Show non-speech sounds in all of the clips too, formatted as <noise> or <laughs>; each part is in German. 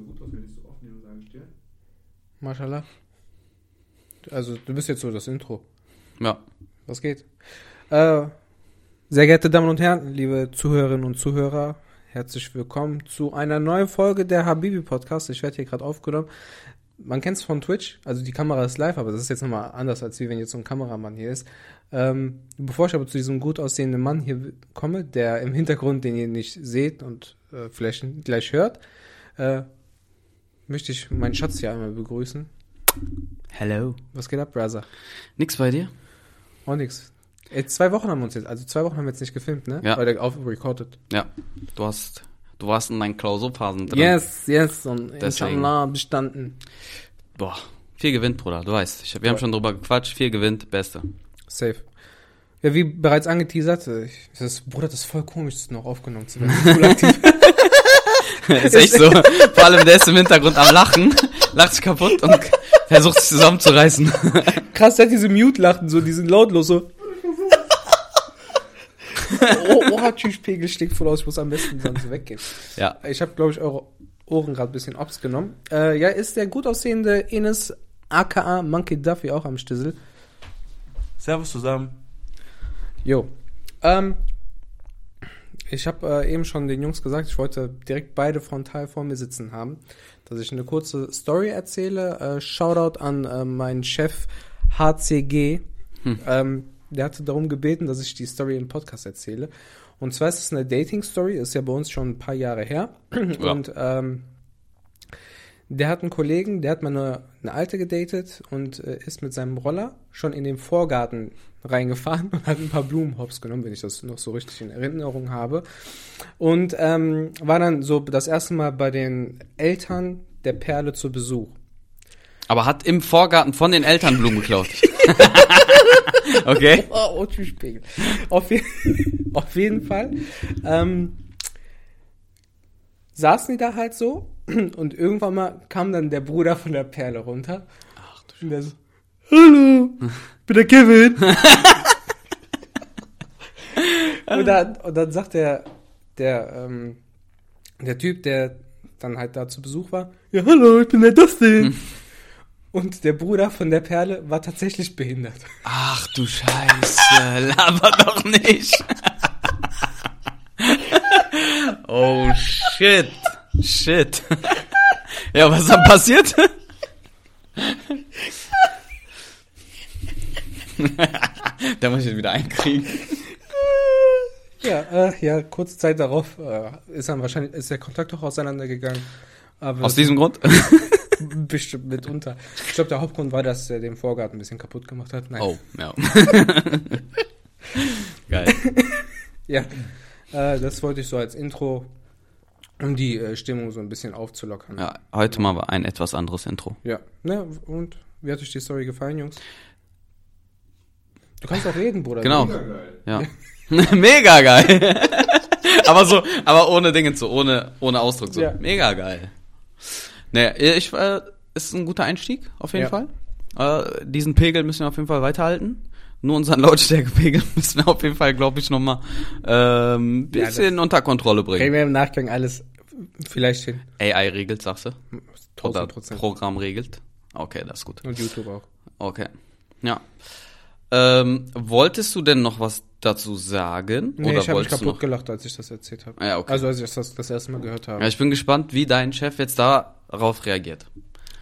aber gut aus, wenn ich so aufnehme, sage ich dir. Mashallah. Also, du bist jetzt so das Intro. Ja. Was geht? Äh, sehr geehrte Damen und Herren, liebe Zuhörerinnen und Zuhörer, herzlich willkommen zu einer neuen Folge der Habibi Podcast. Ich werde hier gerade aufgenommen. Man kennt es von Twitch, also die Kamera ist live, aber das ist jetzt nochmal anders, als wie wenn jetzt so ein Kameramann hier ist. Ähm, bevor ich aber zu diesem gut aussehenden Mann hier komme, der im Hintergrund, den ihr nicht seht und äh, vielleicht gleich hört, äh, möchte ich meinen Schatz hier einmal begrüßen. Hello. Was geht ab, Brother? Nix bei dir? Auch nix. Ey, zwei Wochen haben wir uns jetzt, also zwei Wochen haben wir jetzt nicht gefilmt, ne? Ja. Oder auf recorded. Ja. Du hast, du warst in deinen Klausurphasen drin. Yes, yes, und Deswegen. inshallah bestanden. Boah. Viel gewinnt, Bruder. Du weißt. Ich, wir haben schon drüber gequatscht. Viel gewinnt. Beste. Safe. Ja, wie bereits angeteasert, ich, das, Bruder, das ist voll komisch, das noch aufgenommen zu werden. <laughs> <laughs> Ist echt so. <laughs> Vor allem der ist im Hintergrund am Lachen. Lacht sich kaputt und versucht sich zusammenzureißen. <laughs> Krass, der hat diese Mute-Lachen, so, die sind lautlos, so. oh, Ohrtschüchpegel steckt voll aus, ich muss am besten sonst weggehen. Ja. Ich habe, glaube ich, eure Ohren gerade ein bisschen obs genommen. Äh, ja, ist der gut aussehende Ines aka Monkey Duffy auch am Stissel. Servus zusammen. Jo. Ähm, ich habe äh, eben schon den Jungs gesagt, ich wollte direkt beide frontal vor mir sitzen haben, dass ich eine kurze Story erzähle. Äh, Shoutout an äh, meinen Chef HCG. Ähm, der hatte darum gebeten, dass ich die Story im Podcast erzähle. Und zwar ist es eine Dating-Story, ist ja bei uns schon ein paar Jahre her. Ja. Und ähm, der hat einen Kollegen, der hat mal eine, eine alte gedatet und äh, ist mit seinem Roller schon in den Vorgarten reingefahren und hat ein paar Blumenhops genommen, wenn ich das noch so richtig in Erinnerung habe. Und ähm, war dann so das erste Mal bei den Eltern der Perle zu Besuch. Aber hat im Vorgarten von den Eltern Blumen geklaut. <laughs> okay. Oh, oh Pegel. Auf, je <laughs> auf jeden Fall. Ähm, saßen die da halt so und irgendwann mal kam dann der Bruder von der Perle runter. Ach du Und der so, hallo, bin der Kevin. <laughs> und, dann, und dann sagt der, der, ähm, der Typ, der dann halt da zu Besuch war, ja, hallo, ich bin der Dustin. <laughs> Und der Bruder von der Perle war tatsächlich behindert. Ach du Scheiße, <laughs> laber doch nicht. oh shit, shit. <laughs> Ja, was ist dann passiert? <laughs> da muss ich ihn wieder einkriegen. Ja, äh, ja, kurze Zeit darauf äh, ist dann wahrscheinlich ist der Kontakt auch auseinandergegangen. Aber Aus diesem Grund? <laughs> bestimmt mitunter. Ich glaube, der Hauptgrund war, dass er den Vorgarten ein bisschen kaputt gemacht hat. Nein. Oh, ja. Geil. Ja, äh, das wollte ich so als Intro, um die äh, Stimmung so ein bisschen aufzulockern. Ja, heute mal ein etwas anderes Intro. Ja. Ne, und wie hat euch die Story gefallen, Jungs? Du kannst auch <laughs> reden, Bruder. Genau. Mega geil. Ja. <laughs> Mega geil. <laughs> aber so, aber ohne Dinge zu, ohne, ohne Ausdruck so. Ja. Mega geil. Ne, ich, äh, ist ein guter Einstieg, auf jeden Ja. Fall. Äh, diesen Pegel müssen wir auf jeden Fall weiterhalten. Nur unseren Lautstärkepegel müssen wir auf jeden Fall, glaube ich, nochmal ähm, Ja, bisschen unter Kontrolle Kriegen bringen. wir im Nachgang alles vielleicht hin. AI regelt, sagst du? Oder 1000 Prozent. Programm regelt. Okay, das ist gut. Und YouTube auch. Okay. Ja. Ähm, wolltest du denn noch was dazu sagen? Nee, oder ich habe mich kaputt noch? gelacht, als ich das erzählt habe. Ja, okay. Also als ich das das erste Mal gehört habe. Ja, ich bin gespannt, wie dein Chef jetzt darauf reagiert.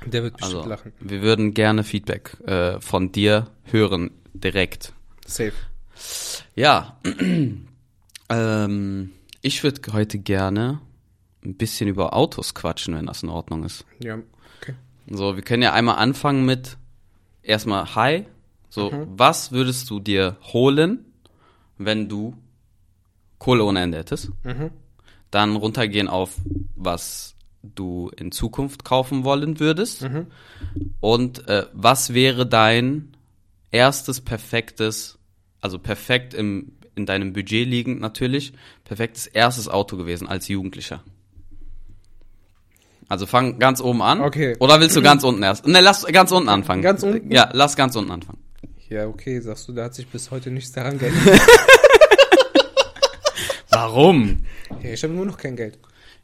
Der wird bestimmt Also, lachen. wir würden gerne Feedback äh, von dir hören, direkt. Safe. Ja, <clears throat> ähm, ich würde heute gerne ein bisschen über Autos quatschen, wenn das in Ordnung ist. Ja, okay. So, wir können ja einmal anfangen mit erstmal Hi. So, Mhm. was würdest du dir holen, wenn du Kohle ohne Ende hättest? Mhm. Dann runtergehen auf, was du in Zukunft kaufen wollen würdest. Mhm. Und äh, was wäre dein erstes perfektes, also perfekt im, in deinem Budget liegend natürlich, perfektes erstes Auto gewesen als Jugendlicher? Also fang ganz oben an. Okay. Oder willst du ganz unten erst? Ne, lass ganz unten anfangen. Ganz unten? Ja, lass ganz unten anfangen. Ja, okay, sagst du, da hat sich bis heute nichts daran <laughs> geändert. Warum? Ja, ich habe nur noch kein Geld.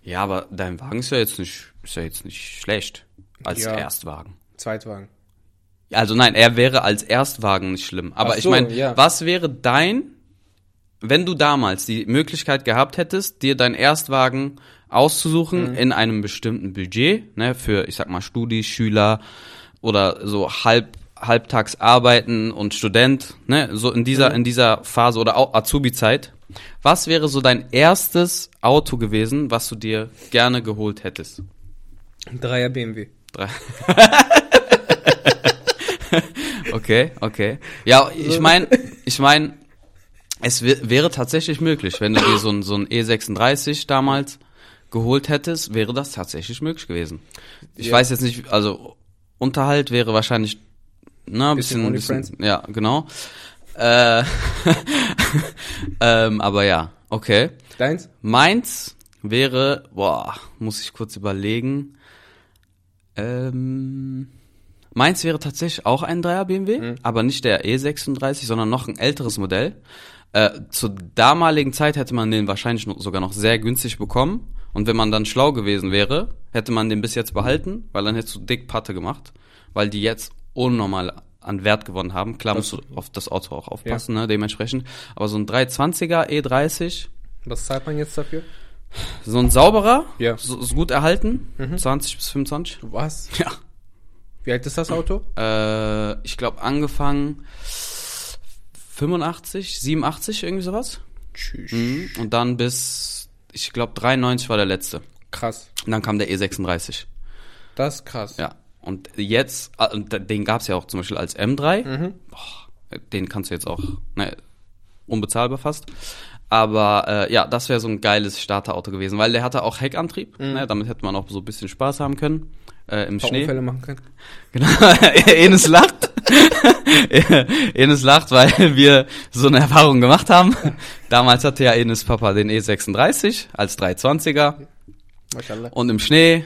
Ja, aber dein Wagen ist ja jetzt nicht, ist ja jetzt nicht schlecht. Als Ja. Erstwagen. Zweitwagen. Also nein, er wäre als Erstwagen nicht schlimm. Aber Ach ich so, meine, ja. was wäre dein, wenn du damals die Möglichkeit gehabt hättest, dir deinen Erstwagen auszusuchen Mhm. in einem bestimmten Budget, ne, für, ich sag mal, Studi, Schüler oder so halb, halbtags arbeiten und Student, ne, so in dieser, Mhm. in dieser Phase oder auch Azubi-Zeit. Was wäre so dein erstes Auto gewesen, was du dir gerne geholt hättest? Ein Dreier BMW. Drei. <laughs> okay, okay. Ja, ich meine, ich meine, es wär- wäre tatsächlich möglich, wenn du dir so ein, so ein E36 damals geholt hättest, wäre das tatsächlich möglich gewesen. Ich Ja. weiß jetzt nicht, also Unterhalt wäre wahrscheinlich, ne, ein Bisschen bisschen, bisschen ja, genau. Äh, <laughs> ähm, aber ja, okay. Deins? Meins wäre, boah, muss ich kurz überlegen. Ähm, meins wäre tatsächlich auch ein 3er BMW, aber nicht der E36, sondern noch ein älteres Modell. Äh, zur damaligen Zeit hätte man den wahrscheinlich sogar noch sehr günstig bekommen. Und wenn man dann schlau gewesen wäre, hätte man den bis jetzt behalten, weil dann hättest du dick Patte gemacht, weil die jetzt unnormal an Wert gewonnen haben. Klar musst du auf das Auto auch aufpassen, ne, dementsprechend. Aber so ein 320er E30, Was zahlt man jetzt dafür? so ein sauberer, Ja. Mhm. so, so gut erhalten, 20 bis 25. Was? <laughs> Ja. Wie alt ist das Auto? Äh, ich glaube angefangen 85, 87, irgendwie sowas. Tschüss. Mhm. Und dann bis, ich glaube 93 war der letzte. Krass. Und dann kam der E36. Das ist krass. Ja. Und jetzt, ah, den gab's ja auch zum Beispiel als M3. Mhm. Boah, den kannst du jetzt auch, ne, unbezahlbar fast. Aber äh, ja, das wäre so ein geiles Starterauto gewesen, weil der hatte auch Heckantrieb. Ne, damit hätte man auch so ein bisschen Spaß haben können. Äh, Im Mhm. Schnee. Unfälle machen können. <laughs> Genau. <laughs> Enes lacht. <laughs> Enes lacht, weil wir so eine Erfahrung gemacht haben. Damals hatte ja Enes Papa den E36 als 320er Mashallah. und im Schnee.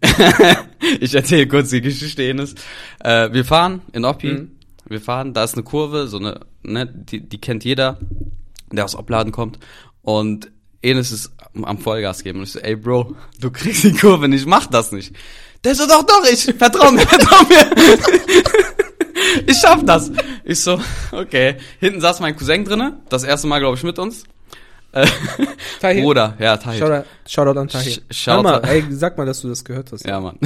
<laughs> ich erzähle kurz die Geschichte Enes. Äh, wir fahren in Oppi. Mhm. Wir fahren, da ist eine Kurve, so eine, ne, die, die kennt jeder, der aus Opladen kommt. Und Enes ist am- Vollgas geben. Und ich so, ey Bro, du kriegst die Kurve nicht, mach das nicht. Der so, doch, doch, ich, vertrau mir, <laughs> vertrau mir. ich schaff das. Ich so, okay. Hinten saß mein Cousin drinne, das erste Mal, glaube ich, mit uns. Tahir? Bruder, ja, Tahir. Shoutout, Shoutout an Tahir. Sh- Shoutout- mal, ey, sag mal, dass du das gehört hast. Ja, Mann.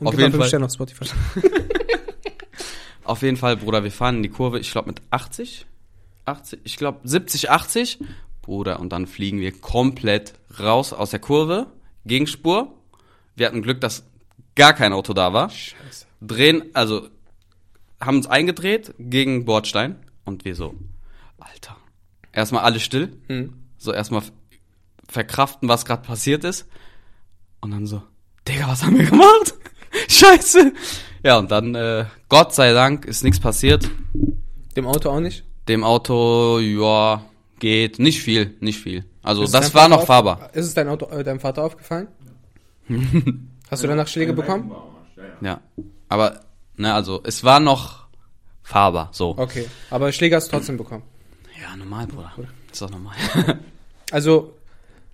Und <laughs> auf jeden Fall. Auf Spotify. <laughs> Auf jeden Fall, Bruder, wir fahren in die Kurve, ich glaube mit 80, 80, ich glaube 70, 80. Bruder, und dann fliegen wir komplett raus aus der Kurve, Gegenspur. Wir hatten Glück, dass gar kein Auto da war. Scheiße. Drehen, also haben uns eingedreht gegen Bordstein und wir so, Alter. Erstmal alle still, Hm. so erstmal verkraften, was gerade passiert ist. Und dann so, Digga, was haben wir gemacht? <laughs> Scheiße. Ja, und dann, äh, Gott sei Dank, ist nichts passiert. Dem Auto auch nicht? Dem Auto, ja, geht. Nicht viel, nicht viel. Also Ist das war Vater noch auf- fahrbar. Ist es dein Auto, äh, deinem Vater aufgefallen? <laughs> Hast du danach Schläge bekommen? Ja. Aber, ne, also es war noch fahrbar, so. Okay, aber Schläge hast du trotzdem bekommen. Ja, normal, Bruder. Ist doch normal. <laughs> Also,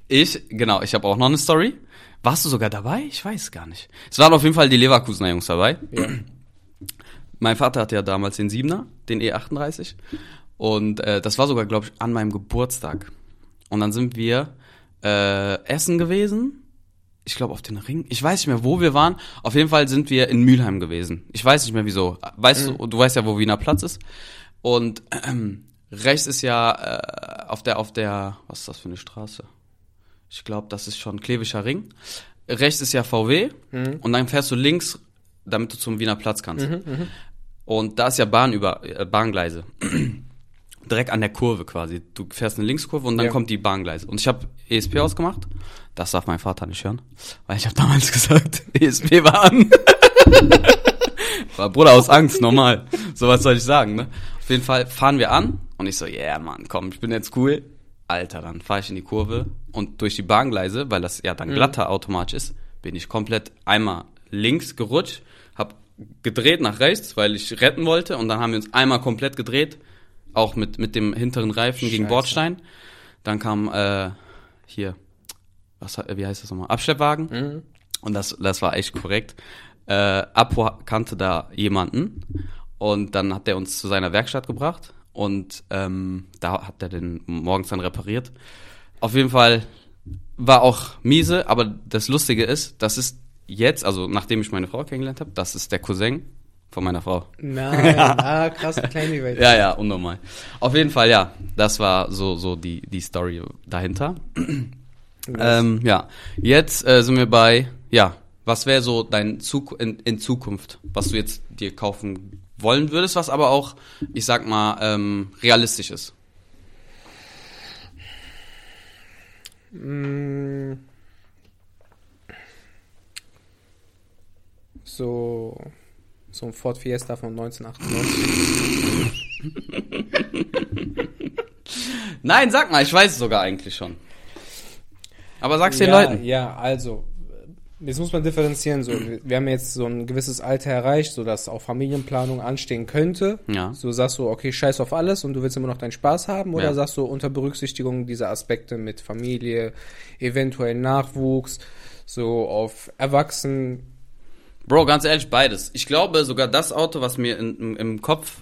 Ich, genau, ich habe auch noch eine Story. Warst du sogar dabei? Ich weiß gar nicht. Es waren auf jeden Fall die Leverkusener Jungs dabei. ja. <clears throat> Mein Vater hatte ja damals den Siebener, den E38. Und äh, das war sogar, glaube ich, an meinem Geburtstag. Und dann sind wir äh, essen gewesen. Ich glaube auf den Ring. Ich weiß nicht mehr, wo wir waren. Auf jeden Fall sind wir in Mülheim gewesen. Ich weiß nicht mehr wieso. Weißt du, du weißt ja, wo Wiener Platz ist. Und <clears throat> ähm, rechts ist ja äh, auf der, auf der, was ist das für eine Straße? Ich glaube, das ist schon Klevischer Ring. Rechts ist ja VW und dann fährst du links, damit du zum Wiener Platz kannst. Und da ist ja Bahn über, äh, Bahngleise. <clears throat> Direkt an der Kurve quasi. Du fährst eine Linkskurve und dann Ja. kommt die Bahngleise. Und ich habe ESP ausgemacht. Das darf mein Vater nicht hören. Weil ich habe damals <laughs> gesagt, ESP war an. <laughs> Bruder aus Angst, normal. So was soll ich sagen, ne? Auf jeden Fall fahren wir an und ich so, yeah, Mann, komm, ich bin jetzt cool. Alter, dann fahre ich in die Kurve und durch die Bahngleise, weil das ja dann glatter automatisch ist, bin ich komplett einmal links gerutscht, hab gedreht nach rechts, weil ich retten wollte und dann haben wir uns einmal komplett gedreht, auch mit, mit dem hinteren Reifen gegen Scheiße. Bordstein. Dann kam äh, hier, was, wie heißt das nochmal? Abschleppwagen. Mhm. Und das, das war echt korrekt. Äh, Apo kannte da jemanden und dann hat er uns zu seiner Werkstatt gebracht und ähm, da hat er den morgens dann repariert. Auf jeden Fall war auch miese, aber das Lustige ist, das ist jetzt, also nachdem ich meine Frau kennengelernt habe, das ist der Cousin von meiner Frau. Nein, ah, <laughs> krass, klein die Welt. Ja, ja, unnormal. Auf jeden Fall, ja, das war so, so die, die Story dahinter. Ähm, ja, jetzt äh, sind wir bei, ja, was wäre so dein Zuk in, in Zukunft, was du jetzt dir kaufen wollen würdest, was aber auch, ich sag mal, ähm, realistisch ist? Mm. So, so ein Ford Fiesta von 1998. <laughs> Nein, sag mal, ich weiß es sogar eigentlich schon. Aber sag's den ja, Leuten. Ja, also, jetzt muss man differenzieren. So, wir haben jetzt so ein gewisses Alter erreicht, so dass auch Familienplanung anstehen könnte. Ja. So sagst du, okay, scheiß auf alles und du willst immer noch deinen Spaß haben, oder Ja. sagst du unter Berücksichtigung dieser Aspekte mit Familie, eventuell Nachwuchs, so auf Erwachsenen. Bro, ganz ehrlich, beides. Ich glaube, sogar das Auto, was mir in, im, im Kopf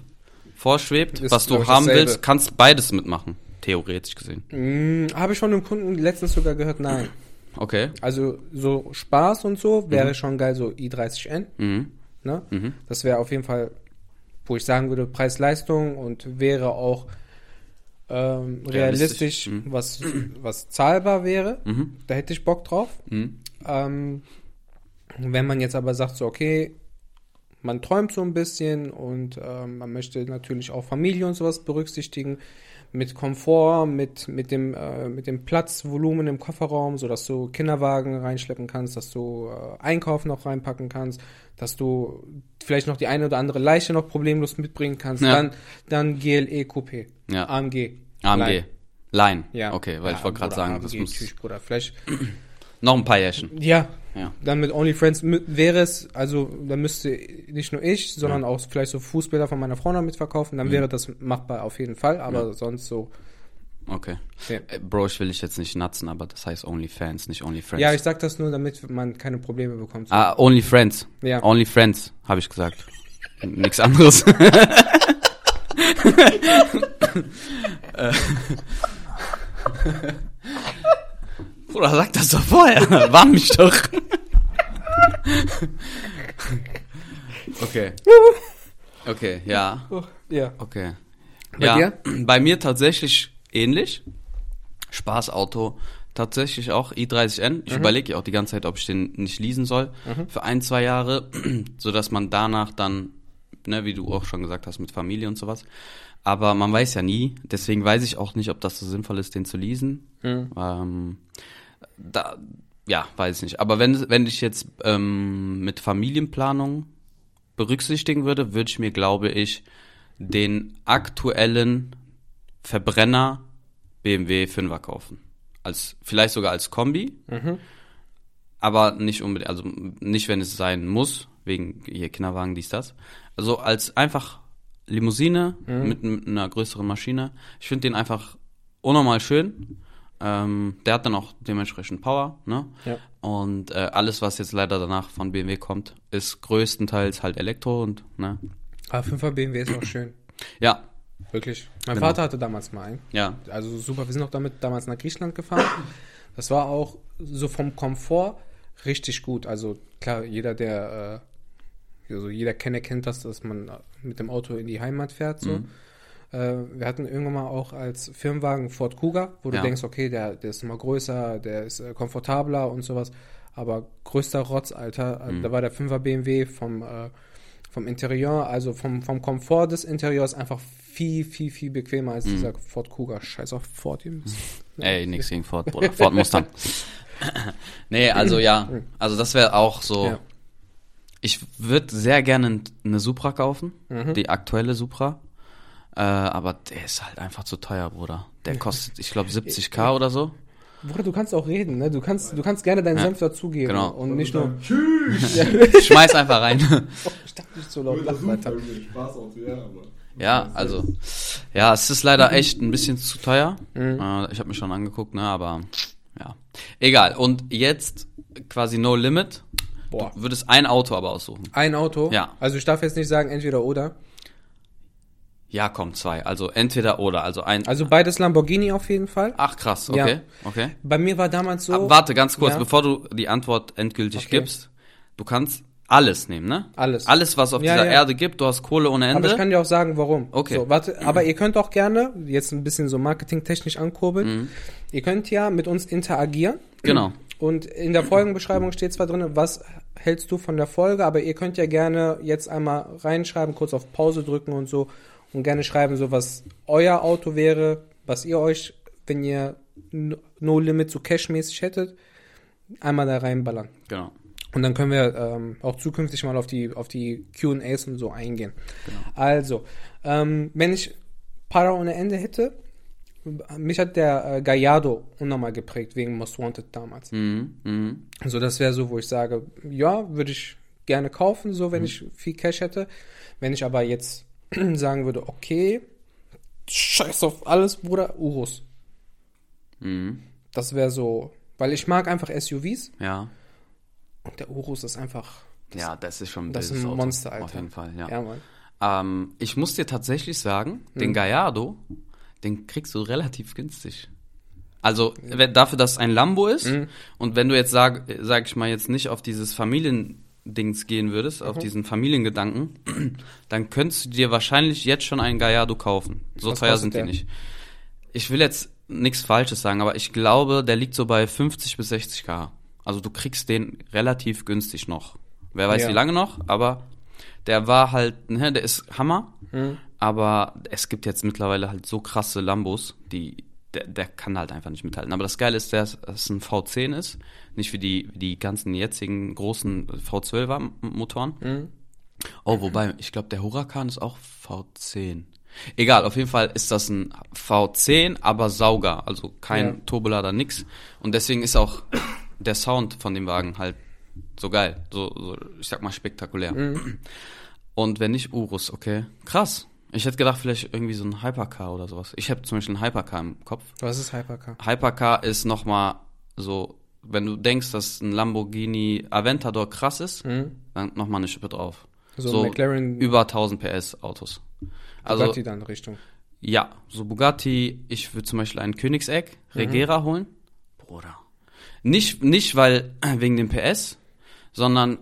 vorschwebt, Ist, was du haben dasselbe. willst, kannst beides mitmachen. Theoretisch gesehen. Hm, Habe ich von einem Kunden letztens sogar gehört, nein. Okay. Also so Spaß und so wäre schon geil, so i30N. Mhm. Ne? Mhm. Das wäre auf jeden Fall, wo ich sagen würde, Preis-Leistung und wäre auch ähm, Realistisch. realistisch, was, was zahlbar wäre. Mhm. Da hätte ich Bock drauf. Mhm. Ähm, wenn man jetzt aber sagt, so, okay, man träumt so ein bisschen und ähm, man möchte natürlich auch Familie und sowas berücksichtigen, mit Komfort, mit, mit, dem, äh, mit dem Platzvolumen im Kofferraum, sodass du Kinderwagen reinschleppen kannst, dass du äh, Einkauf noch reinpacken kannst, dass du vielleicht noch die eine oder andere Leiche noch problemlos mitbringen kannst, Ja. dann, dann GLE Coupé, Ja. AMG. AMG. Line. Line. Ja. Okay, weil ich Ja, wollte gerade sagen, das AMG, muss tschüss, Bruder. Vielleicht noch ein paar Jährchen. ja, Ja. dann mit OnlyFriends wäre es, also da müsste nicht nur ich, sondern auch vielleicht so Fußbilder von meiner Frau noch mitverkaufen, Mhm. dann wäre das machbar auf jeden Fall, aber sonst so. Okay. Ja. Äh, Bro, ich will dich jetzt nicht natzen, aber das heißt OnlyFans, nicht OnlyFriends. Ja, ich sag das nur, damit man keine Probleme bekommt. ah, OnlyFriends. Ja. OnlyFriends, habe ich gesagt. Nichts anderes. <laughs> <laughs> Bruder, sag das doch vorher. <laughs> Warn mich doch. okay. Okay, ja. ja. Okay. Bei ja, dir? <clears throat> bei mir tatsächlich ähnlich. Spaßauto tatsächlich auch i30N. Mhm. Ich überlege ja auch die ganze Zeit, ob ich den nicht leasen soll für ein, zwei Jahre, <clears throat> so dass man danach dann, ne, wie du auch schon gesagt hast, mit Familie und sowas. Aber man weiß ja nie, deswegen weiß ich auch nicht, ob das so sinnvoll ist, den zu leasen. Mhm. Ähm, da, ja, weiß ich nicht. Aber wenn, wenn ich jetzt ähm, mit Familienplanung berücksichtigen würde, würde ich mir, glaube ich, den aktuellen Verbrenner BMW 5er kaufen. Als, vielleicht sogar als Kombi, Mhm. aber nicht unbedingt, also nicht, wenn es sein muss, wegen hier Kinderwagen, dies, das. Also als einfach Limousine mit, mit einer größeren Maschine. Ich finde den einfach unnormal schön. Ähm, der hat dann auch dementsprechend Power, ne? Ja. Und äh, alles, was jetzt leider danach von BMW kommt, ist größtenteils halt Elektro und, ne? Aber 5er BMW ist auch schön. Ja, Wirklich. Mein Genau. Vater hatte damals mal einen. ja, Also super, wir sind auch damit damals nach Griechenland gefahren. Das war auch so vom Komfort richtig gut. Also klar, jeder, der, äh, also jeder kennt, kennt das, dass man mit dem Auto in die Heimat fährt. So. Mhm. Äh, wir hatten irgendwann mal auch als Firmenwagen Ford Kuga, wo Ja. du denkst, okay, der, der ist immer größer, der ist äh, komfortabler und sowas. Aber größter Rotz, Alter, äh, Mhm. da war der 5er BMW vom, äh, vom Interieur, also vom, vom Komfort des Interieurs einfach viel, viel, viel bequemer als dieser Ford Kuga. Scheiß auf Ford, ihr müsst- Mhm. <laughs> ey, nix gegen Ford, Bruder. <laughs> Ford Mustang. <laughs> nee, also ja, also das wäre auch so. Ja. Ich würde sehr gerne eine Supra kaufen, Mhm. die aktuelle Supra. Äh, aber der ist halt einfach zu teuer, Bruder. Der kostet, ich glaube, 70k oder so. Bruder, du kannst auch reden, ne? Du kannst, du kannst gerne deinen Ja. Senf dazugeben. Genau. Und nicht nur. Tschüss! <laughs> Schmeiß einfach rein. <laughs> Ich dachte nicht so laut. Super, irgendwie Spaßauto, ja, aber. Ja, also, ja, es ist leider echt ein bisschen zu teuer. Äh, ich habe mich schon angeguckt, ne, aber ja. Egal. Und jetzt quasi No Limit. Boah. Du würdest ein Auto aber aussuchen. Ein Auto? Ja. Also ich darf jetzt nicht sagen entweder oder. Ja, komm, zwei. Also entweder oder. Also ein. Also beides Lamborghini auf jeden Fall. Ach krass, okay. Ja. Okay. Bei mir war damals so. Aber warte, ganz kurz, Ja. bevor du die Antwort endgültig Okay. gibst. Du kannst alles nehmen, ne? Alles. Alles, was auf Ja, dieser ja. Erde gibt. Du hast Kohle ohne aber Ende. ich kann dir auch sagen, warum. Okay. So, warte, aber ihr könnt auch gerne, jetzt ein bisschen so marketingtechnisch ankurbeln, ihr könnt ja mit uns interagieren. Genau. Und in der Folgenbeschreibung steht zwar drin, was hältst du von der Folge, aber ihr könnt ja gerne jetzt einmal reinschreiben, kurz auf Pause drücken und so und gerne schreiben, so was euer Auto wäre, was ihr euch, wenn ihr No Limit so cashmäßig hättet, einmal da reinballern. Genau. Und dann können wir ähm, auch zukünftig mal auf die, auf die QAs und so eingehen. Also, ähm, wenn ich Para ohne Ende hätte, mich hat der äh, Gallardo unnormal geprägt wegen Most Wanted damals. Mhm. Mhm. Also das wäre so, wo ich sage, ja, würde ich gerne kaufen, so wenn ich viel Cash hätte. Wenn ich aber jetzt <clears throat> sagen würde, okay, scheiß auf alles, Bruder, Urus. Mhm. Das wäre so, weil ich mag einfach SUVs Ja. und der Urus ist einfach, ja, das ist schon ein das ist ein Auto. Monster, Alter. Auf jeden Fall, ja. ja. Ähm, ich muss dir tatsächlich sagen, den Hm. Gallardo, den kriegst du relativ günstig. Also dafür, dass es ein Lambo ist Hm. und wenn du jetzt sag, sag ich mal jetzt nicht auf dieses Familiendings gehen würdest, Mhm. auf diesen Familiengedanken, <clears throat> dann könntest du dir wahrscheinlich jetzt schon einen Gallardo kaufen. So Was teuer sind die der? nicht. Ich will jetzt nichts Falsches sagen, aber ich glaube, der liegt so bei 50 bis 60 k. Also du kriegst den relativ günstig noch. Wer weiß Ja. wie lange noch, aber der war halt, ne, der ist Hammer. Hm. Aber es gibt jetzt mittlerweile halt so krasse Lambos, die der, der kann halt einfach nicht mithalten. Aber das Geile ist, dass es ein V10 ist, nicht wie die wie die ganzen jetzigen großen V12er Motoren. Hm. Oh, wobei ich glaube, der Huracan ist auch V10. Egal, auf jeden Fall ist das ein V10, aber Sauger, also kein Ja. Turbolader, nix. Und deswegen ist auch der Sound von dem Wagen halt so geil, so, so ich sag mal spektakulär. Mhm. Und wenn nicht Urus, okay, krass. Ich hätte gedacht, vielleicht irgendwie so ein Hypercar oder sowas. Ich habe zum Beispiel einen Hypercar im Kopf. Was ist Hypercar? Hypercar ist nochmal so, wenn du denkst, dass ein Lamborghini Aventador krass ist, Hm? dann nochmal eine Schippe drauf. So, So McLaren Über 1000 PS Autos. Also, Bugatti dann Richtung. ja, so Bugatti, ich würde zum Beispiel einen Königsegg, Regera holen. Bruder. Nicht, nicht weil, <clears throat> wegen dem PS, sondern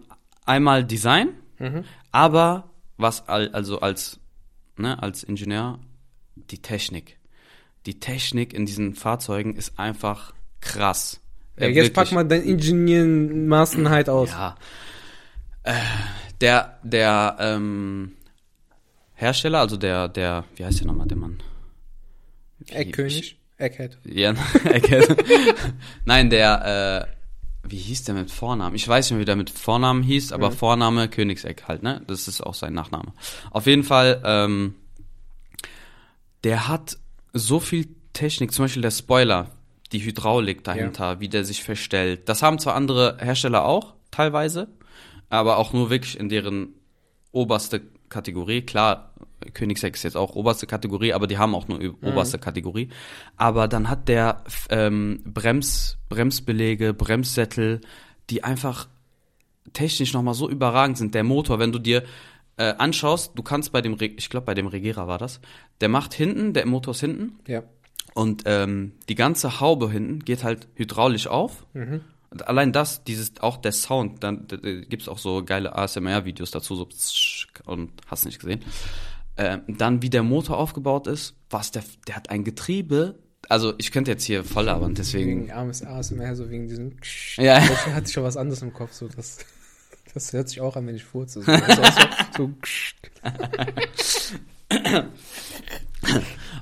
einmal Design, Mhm. aber was, al- also als, ne, als Ingenieur, die Technik. Die Technik in diesen Fahrzeugen ist einfach krass. Ja, jetzt wirklich. pack mal dein Ingenieurmaßenheit aus. Ja. Äh, der, der, ähm, Hersteller, also der, der, wie heißt der nochmal, der Mann? Eckkönig? Eckhead. Ja, <laughs> Eckhead. Nein, der, äh, wie hieß der mit Vornamen? Ich weiß nicht mehr, wie der mit Vornamen hieß, aber Vorname Königseck halt, ne? Das ist auch sein Nachname. Auf jeden Fall, ähm, der hat so viel Technik, zum Beispiel der Spoiler, die Hydraulik dahinter, wie der sich verstellt. Das haben zwar andere Hersteller auch, teilweise, aber auch nur wirklich in deren oberste Kategorie. Klar, Königseck ist jetzt auch oberste Kategorie, aber die haben auch nur ü- oberste Kategorie. Aber dann hat der ähm, Brems, Bremsbelege, Bremssättel, die einfach technisch nochmal so überragend sind. Der Motor, wenn du dir äh, anschaust, du kannst bei dem, Re ich glaube bei dem Regera war das, der macht hinten, der Motor ist hinten Ja. und ähm, die ganze Haube hinten geht halt hydraulisch auf. Und allein das, dieses, auch der Sound, dann da, da gibt's auch so geile ASMR-Videos dazu, so und hast nicht gesehen. Ähm, dann, wie der Motor aufgebaut ist, was der, der hat ein Getriebe. Also ich könnte jetzt hier voll labern, deswegen. Wegen ASMR, so wegen diesem. Ja. Ich hatte ich schon was anderes im Kopf, so das. Das hört sich auch an, wenn ich furze. So, also so, so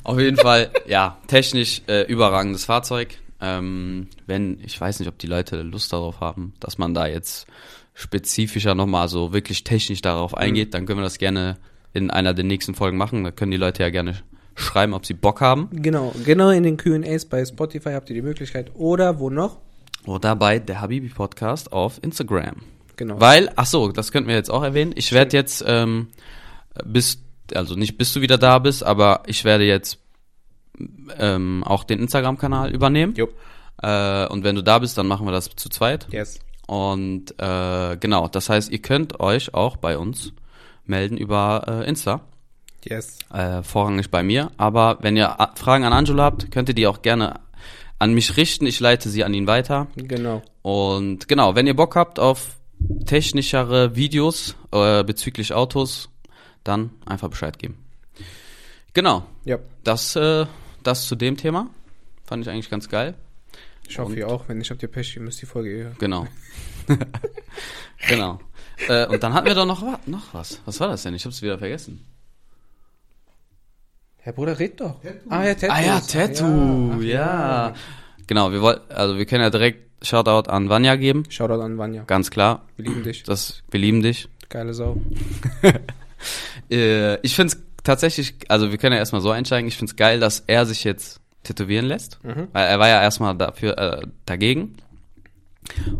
Auf jeden Fall, ja, technisch äh, überragendes Fahrzeug. Ähm, wenn, ich weiß nicht, ob die Leute Lust darauf haben, dass man da jetzt spezifischer nochmal so wirklich technisch darauf eingeht, dann können wir das gerne in einer der nächsten Folgen machen. Da können die Leute ja gerne schreiben, ob sie Bock haben. Genau, genau in den Q&As bei Spotify habt ihr die Möglichkeit. Oder wo noch? Oder bei der Habibi Podcast auf Instagram. Genau. Weil, ach so, das könnten wir jetzt auch erwähnen. Ich werde jetzt ähm, bis also nicht bis du wieder da bist, aber ich werde jetzt ähm, auch den Instagram-Kanal übernehmen. Jo. Äh, und wenn du da bist, dann machen wir das zu zweit. Yes. Und äh, genau, das heißt, ihr könnt euch auch bei uns melden über äh, Insta, Yes. äh, vorrangig bei mir. Aber wenn ihr A- Fragen an Angelo habt, könnt ihr die auch gerne an mich richten. Ich leite sie an ihn weiter. Genau. Und genau, wenn ihr Bock habt auf technischere Videos äh, bezüglich Autos, dann einfach Bescheid geben. Genau, Ja. das, äh, das zu dem Thema. Fand ich eigentlich ganz geil. Ich hoffe, Und- ihr auch. Wenn nicht, habt ihr Pech, ihr müsst die Folge hören. Genau. <laughs> genau. Äh, und dann hatten wir doch noch, noch was. Was war das denn? Ich hab's wieder vergessen. Herr Bruder, red doch. Ah, ja, Tattoos. Ah ja, Tattoo, ach ja. Genau, wir wollten, also wir können ja direkt Shoutout an Vanya geben. Shoutout an Vanya. Ganz klar. Wir lieben dich. Das, wir lieben dich. Geile Sau. <laughs> Äh, ich find's tatsächlich, also wir können ja erstmal so einsteigen, ich find's geil, dass er sich jetzt tätowieren lässt. Mhm. Weil er war ja erstmal dafür, äh, dagegen.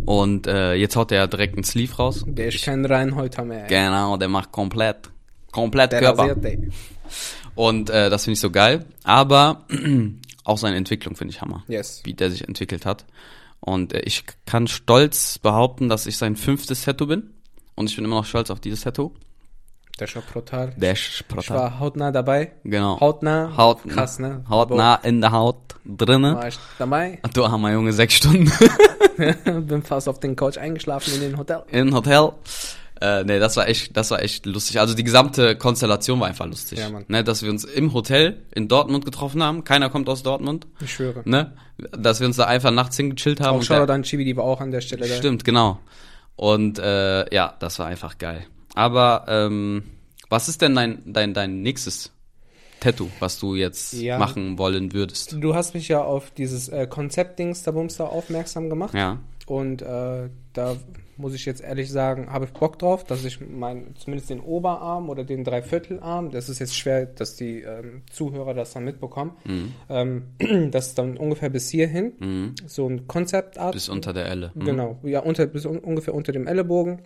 Und äh, jetzt haut er direkt einen Sleeve raus. Der ist kein Reinhäuter mehr. Genau, der macht komplett, komplett Der Körper. rasiert, ey. Und äh, das finde ich so geil. Aber <clears throat> auch seine Entwicklung finde ich Hammer, Yes. wie der sich entwickelt hat. Und äh, ich kann stolz behaupten, dass ich sein fünftes Tattoo bin. Und ich bin immer noch stolz auf dieses Tattoo. Schon brutal. Der ist Ich war hautnah dabei. Genau. Hautnah. Haut, Krass, ne? Hautnah in der Haut drinne. War ich dabei. <laughs> Du wir Junge sechs Stunden <laughs> Bin fast auf den Couch eingeschlafen in den Hotel. im Hotel. Äh, nee, das war echt, das war echt lustig. Also die gesamte Konstellation war einfach lustig. Ja, Mann. Ne, dass wir uns im Hotel in Dortmund getroffen haben. Keiner kommt aus Dortmund. Ich schwöre. Ne? Dass wir uns da einfach nachts hingechillt haben. Auch und Shoutout an Chibi, die war auch an der Stelle da. Stimmt, genau. Und äh, ja, das war einfach geil. Aber ähm, was ist denn dein, dein, dein nächstes Tattoo, was du jetzt Ja. machen wollen würdest? Du hast mich ja auf dieses äh, Konzeptdings da Bumster aufmerksam gemacht. Ja. Und äh, da muss ich jetzt ehrlich sagen, habe ich Bock drauf, dass ich mein, zumindest den Oberarm oder den Dreiviertelarm, das ist jetzt schwer, dass die ähm, Zuhörer das dann mitbekommen, Mhm. ähm, <clears throat> das ist dann ungefähr bis hierhin, Mhm. so ein Konzeptart. Bis unter der Elle. Mhm. Genau, ja, unter, bis un ungefähr unter dem Ellenbogen.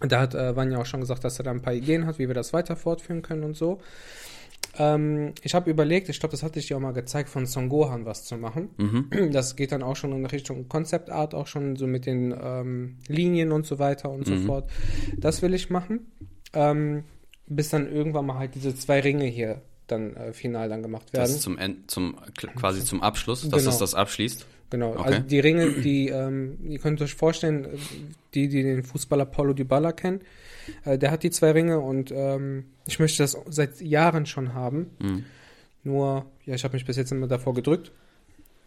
Da hat äh, Vanya auch schon gesagt, dass er da ein paar Ideen hat, wie wir das weiter fortführen können und so. Ähm, ich habe überlegt, ich glaube, das hatte ich dir auch mal gezeigt, von Son Gohan was zu machen. Mhm. <clears throat> Das geht dann auch schon in Richtung Concept Art, auch schon so mit den ähm, Linien und so weiter und so Mhm. fort. Das will ich machen. Ähm, bis dann irgendwann mal halt diese zwei Ringe hier dann äh, final dann gemacht werden. Das zum End, zum quasi zum Abschluss, dass Genau. das das abschließt. Genau, Okay. also die Ringe, die, ähm, ihr könnt euch vorstellen, äh, die, die den Fußballer Paulo Dybala kennen, äh, der hat die zwei Ringe und ähm, ich möchte das seit Jahren schon haben. Mhm. Nur, ja, ich habe mich bis jetzt immer davor gedrückt.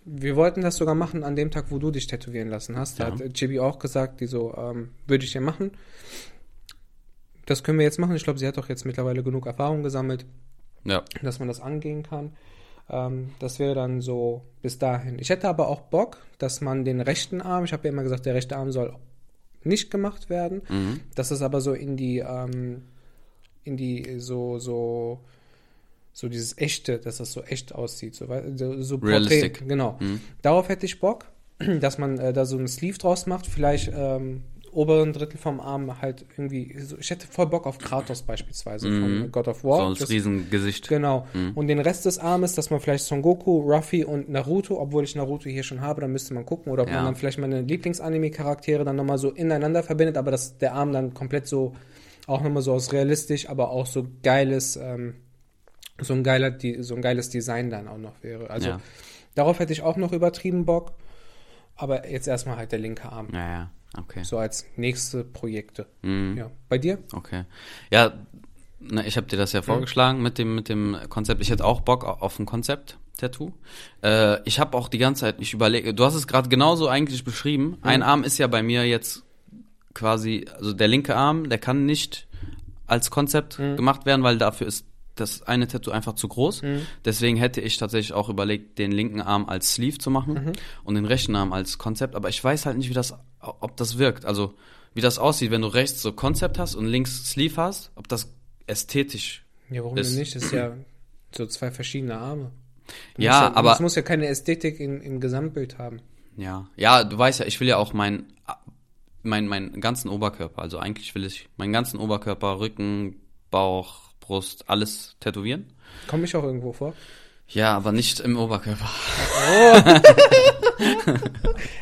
Wir wollten das sogar machen an dem Tag, wo du dich tätowieren lassen hast. Da Ja. hat äh, Chibi auch gesagt, die so, ähm, würde ich ja machen. Das können wir jetzt machen. Ich glaube, sie hat auch jetzt mittlerweile genug Erfahrung gesammelt Ja. dass man das angehen kann. Ähm, das wäre dann so bis dahin. Ich hätte aber auch Bock, dass man den rechten Arm, ich habe ja immer gesagt, der rechte Arm soll nicht gemacht werden, Mhm. dass es aber so in die, ähm, in die, so, so, so dieses echte, dass das so echt aussieht, so, so, Realistic. genau. Mhm. Darauf hätte ich Bock, <clears throat> dass man äh, da so einen Sleeve draus macht, vielleicht ähm, oberen Drittel vom Arm halt irgendwie, so, ich hätte voll Bock auf Kratos beispielsweise Mhm. von God of War. So Das- Riesengesicht. Genau. Mhm. Und den Rest des Armes, dass man vielleicht Son Goku, Ruffy und Naruto, obwohl ich Naruto hier schon habe, dann müsste man gucken, oder ob Ja. man dann vielleicht meine Lieblingsanime-Charaktere dann nochmal so ineinander verbindet, aber dass der Arm dann komplett so, auch nochmal so aus realistisch, aber auch so geiles, ähm, so ein geiler, so ein geiles Design dann auch noch wäre. Also ja. darauf hätte ich auch noch übertrieben Bock. Aber jetzt erstmal halt der linke Arm. ja, ja, okay. So als nächste Projekte. Mhm. Ja. Bei dir? Okay. Ja, na, ich habe dir das ja vorgeschlagen mit dem mit dem Konzept. Ich hätte auch Bock au- auf ein Konzept-Tattoo. Äh, ich habe auch die ganze Zeit, ich überlege, du hast es gerade genauso eigentlich beschrieben. Ein Arm ist ja bei mir jetzt quasi, also der linke Arm, der kann nicht als Konzept Mhm. gemacht werden, weil dafür ist das eine Tattoo einfach zu groß. Mhm. Deswegen hätte ich tatsächlich auch überlegt, den linken Arm als Sleeve zu machen Mhm. und den rechten Arm als Konzept. Aber ich weiß halt nicht, wie das, ob das wirkt. Also wie das aussieht, wenn du rechts so Konzept hast und links Sleeve hast, ob das ästhetisch. Ja, warum Ist- denn nicht? Das ist ja so zwei verschiedene Arme. Du Ja, musst aber- Es muss ja keine Ästhetik in, im Gesamtbild haben. Ja, ja, du weißt ja, ich will ja auch mein, mein, meinen ganzen Oberkörper. Also eigentlich will ich meinen ganzen Oberkörper, Rücken, Bauch, Brust, alles tätowieren. Komme ich auch irgendwo vor? Ja, aber nicht im Oberkörper. <laughs>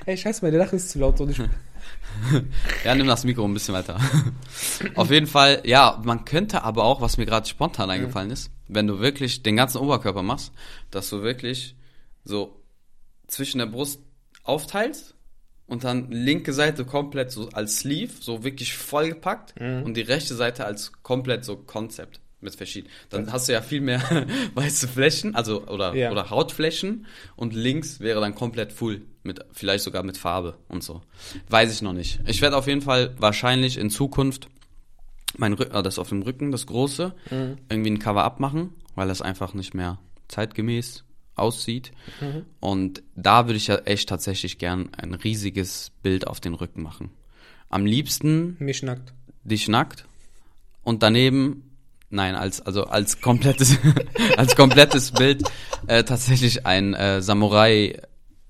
Ey, scheiße, meine Lache ist zu laut. Und ich, <laughs> Ja, nimm das Mikro ein bisschen weiter. Auf jeden Fall, ja, man könnte aber auch, was mir gerade spontan eingefallen ist, wenn du wirklich den ganzen Oberkörper machst, dass du wirklich so zwischen der Brust aufteilst und dann linke Seite komplett so als Sleeve, so wirklich vollgepackt und die rechte Seite als komplett so Konzept mit verschiedenen. Dann hast du ja viel mehr <laughs> weiße Flächen, also oder Ja. oder Hautflächen und links wäre dann komplett full mit vielleicht sogar mit Farbe und so. Weiß ich noch nicht. Ich werde auf jeden Fall wahrscheinlich in Zukunft mein Rücken, äh, das auf dem Rücken, das große, irgendwie ein Cover-up machen, weil das einfach nicht mehr zeitgemäß aussieht. Und da würde ich ja echt tatsächlich gern ein riesiges Bild auf den Rücken machen. Am liebsten mich nackt. dich nackt und daneben nein als also als komplettes <laughs> als komplettes Bild äh, tatsächlich ein äh, Samurai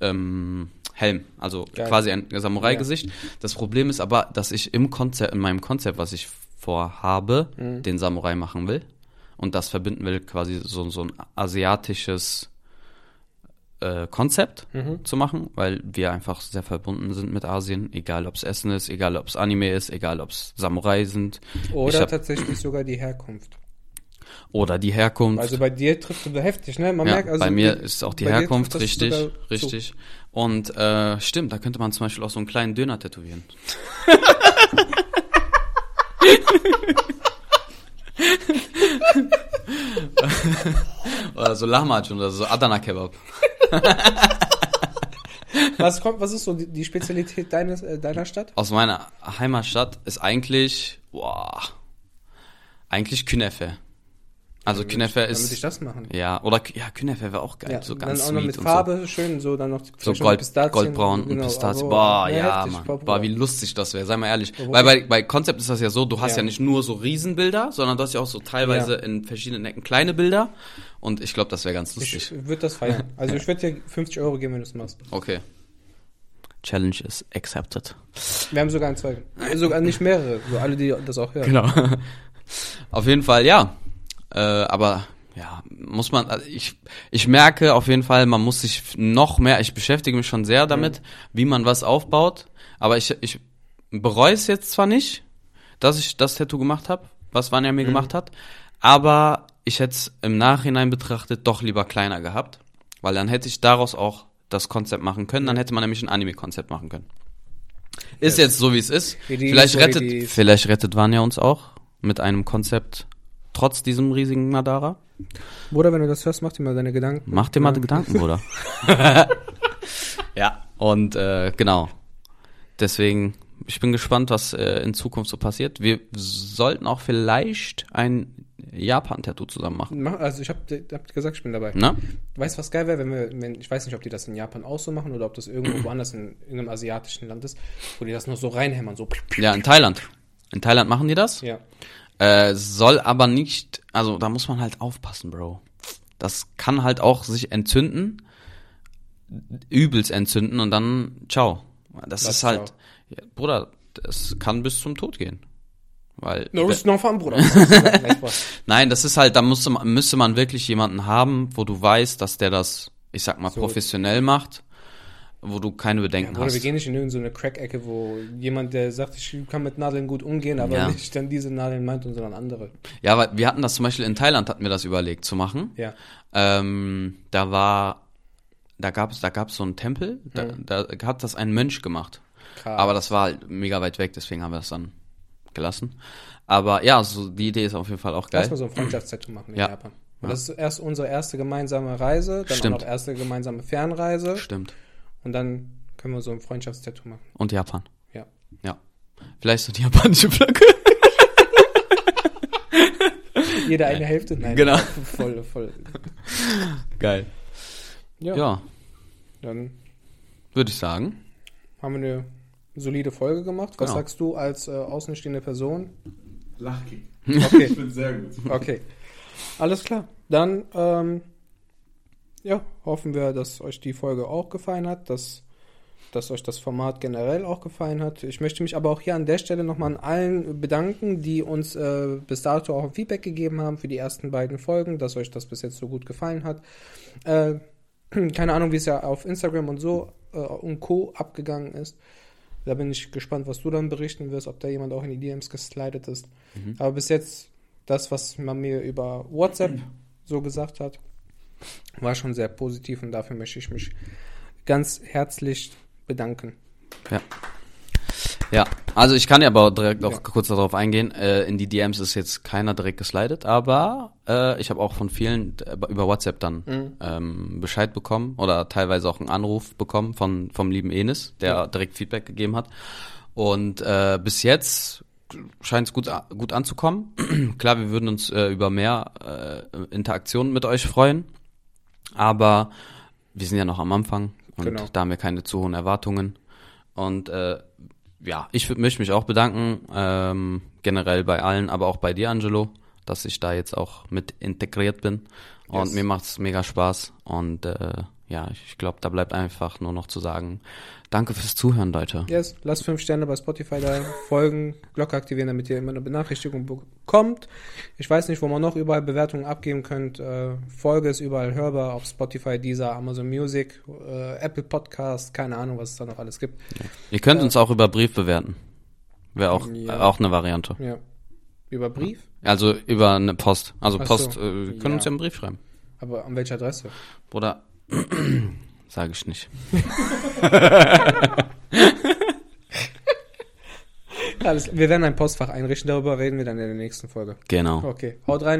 ähm, Helm also Geil. quasi ein Samurai Gesicht das Problem ist aber dass ich im Konzept in meinem Konzept was ich vorhabe Mhm. den Samurai machen will und das verbinden will quasi so so ein asiatisches äh, Konzept Mhm. zu machen, weil wir einfach sehr verbunden sind mit Asien, egal ob es Essen ist, egal ob es Anime ist, egal ob es Samurai sind Oder hab- tatsächlich sogar die Herkunft. oder die Herkunft. Also bei dir trifft es heftig, ne? Man ja, merkt also. bei mir die- ist auch die Herkunft richtig, sogar zu. richtig. Und äh, stimmt, da könnte man zum Beispiel auch so einen kleinen Döner tätowieren. <laughs> <laughs> oder so Lahmacun oder so Adana Kebab. <laughs> Was kommt, was ist so die, Spezialität deines, äh, deiner Stadt? Aus meiner Heimatstadt ist eigentlich, boah, eigentlich Künefe. Also Künefe Damit ich ist, das machen. ja, oder ja, Künefe wäre auch geil, Ja, so dann ganz auch noch mit und Farbe, schön, so dann noch so. So Gold, Pistazien, Goldbraun und genau, Pistazien. aber- Boah, Ja, ja, heftig, Mann. Boah, wie lustig das wäre, sei mal ehrlich. Aber Weil bei, bei Konzept ist das ja so, du hast Ja. ja, nicht nur so Riesenbilder, sondern du hast ja auch so teilweise Ja. in verschiedenen Ecken kleine Bilder. Und ich glaube, das wäre ganz Ich lustig. würde das feiern. <laughs> Also ich würde dir 50 Euro geben, wenn du es machst. Okay. Challenge is accepted. Wir haben sogar ein zwei. Sogar nicht mehrere, so alle, die das auch hören. Genau. <laughs> auf jeden Fall, ja. Äh, aber ja, muss man, also ich, ich merke auf jeden Fall, man muss sich noch mehr, ich beschäftige mich schon sehr damit, wie man was aufbaut. Aber ich, ich bereue es jetzt zwar nicht, dass ich das Tattoo gemacht habe, was Vanya mir gemacht hat, aber ich hätte es im Nachhinein betrachtet doch lieber kleiner gehabt, weil dann hätte ich daraus auch das Konzept machen können, dann hätte man nämlich ein Anime-Konzept machen können. Ist jetzt so, wie es ist. Vielleicht rettet, vielleicht rettet Vanya uns auch mit einem Konzept trotz diesem riesigen Madara. Bruder, wenn du das hörst, mach dir mal deine Gedanken. Mach dir mal Ja. Gedanken, Bruder. <laughs> ja. Und äh, genau. Deswegen, ich bin gespannt, was äh, in Zukunft so passiert. Wir sollten auch vielleicht ein Japan-Tattoo zusammen machen. Mach, also ich hab, dir- hab gesagt, ich bin dabei. Weißt du, was geil wäre, wenn wir, wenn, ich weiß nicht, ob die das in Japan auch so machen oder ob das irgendwo <clears throat> woanders in irgendeinem asiatischen Land ist, wo die das nur so reinhämmern, so. Ja, in Thailand. In Thailand machen die das. Ja. Äh, soll aber nicht, also da muss man halt aufpassen, Bro. Das kann halt auch sich entzünden, übelst entzünden und dann ciao. Das Was ist halt, ja, Bruder, das kann bis zum Tod gehen. Weil, No risk, no fun, Bruder. <laughs> Nein, Spaß. nein, das ist halt, da musste man, müsste man wirklich jemanden haben, wo du weißt, dass der das, ich sag mal, So. professionell macht, wo du keine Bedenken wir hast. gehen nicht in irgendeine Crack-Ecke, wo jemand, der sagt, ich kann mit Nadeln gut umgehen, aber Ja. nicht dann diese Nadeln meint, und sondern andere. Ja, weil wir hatten das zum Beispiel in Thailand, hatten wir das überlegt zu machen. Ja. Ähm, da war, da gab es, da gab es so einen Tempel, da, Mhm. da hat das ein Mönch gemacht. Krass. Aber das war halt mega weit weg, deswegen haben wir das dann gelassen. Aber ja, so die Idee ist auf jeden Fall auch Lass geil. mal so ein Freundschaftstattoo machen in Ja. Japan. Und das ist erst unsere erste gemeinsame Reise, dann Stimmt. auch noch erste gemeinsame Fernreise Stimmt. Und dann können wir so ein Freundschaftstattoo machen. Und Japan. Ja. Ja. Vielleicht so die japanische Flagge. <laughs> Jeder eine Hälfte? Nein. Genau. <laughs> Voll, voll. Geil. Ja. Ja, Dann würde ich sagen. haben wir eine solide Folge gemacht. Was Genau. sagst du als äh, außenstehende Person? Lachkick. Okay, Ich bin sehr gut. okay. Alles klar. Dann, ähm, ja, hoffen wir, dass euch die Folge auch gefallen hat, dass dass euch das Format generell auch gefallen hat. Ich möchte mich aber auch hier an der Stelle nochmal an allen bedanken, die uns äh, bis dato auch ein Feedback gegeben haben für die ersten beiden Folgen, dass euch das bis jetzt so gut gefallen hat. Äh, <clears throat> keine Ahnung, wie es ja auf Instagram und so äh, und Co. abgegangen ist. Da bin ich gespannt, was du dann berichten wirst, ob da jemand auch in die DMs geslidet ist. Aber bis jetzt, das, was man mir über WhatsApp so gesagt hat, war schon sehr positiv und dafür möchte ich mich ganz herzlich bedanken. Ja. Ja, also ich kann ja aber direkt auch Ja. kurz darauf eingehen. Äh, in die DMs ist jetzt keiner direkt geslidet, aber äh, ich habe auch von vielen äh, über WhatsApp dann Mhm. ähm, Bescheid bekommen oder teilweise auch einen Anruf bekommen von vom lieben Enis, der Ja. direkt Feedback gegeben hat. Und äh, bis jetzt scheint es gut, gut anzukommen. <clears throat> Klar, wir würden uns äh, über mehr äh, Interaktionen mit euch freuen, aber wir sind ja noch am Anfang und Genau. da haben wir keine zu hohen Erwartungen. Und äh, ja, ich möchte mich auch bedanken, ähm, generell bei allen, aber auch bei dir, Angelo, dass ich da jetzt auch mit integriert bin. Und Yes. mir macht's mega Spaß. Und äh, ja, ich glaube, da bleibt einfach nur noch zu sagen, danke fürs Zuhören, Leute. Yes, lasst fünf Sterne bei Spotify da folgen, Glocke aktivieren, damit ihr immer eine Benachrichtigung bekommt. Ich weiß nicht, wo man noch überall Bewertungen abgeben könnt. Äh, Folge ist überall hörbar auf Spotify, Deezer, Amazon Music, äh, Apple Podcast, keine Ahnung, was es da noch alles gibt. Ihr könnt Ja. uns auch über Brief bewerten. Wäre auch, Ja. äh, auch eine Variante. Ja. Über Brief? Also über eine Post. Also Ach Post, so. äh, wir können Ja. uns ja einen Brief schreiben. Aber an welcher Adresse? Bruder, <clears throat> sage ich nicht. Alles, wir werden ein Postfach einrichten, darüber reden wir dann in der nächsten Folge. Genau. Okay, haut rein.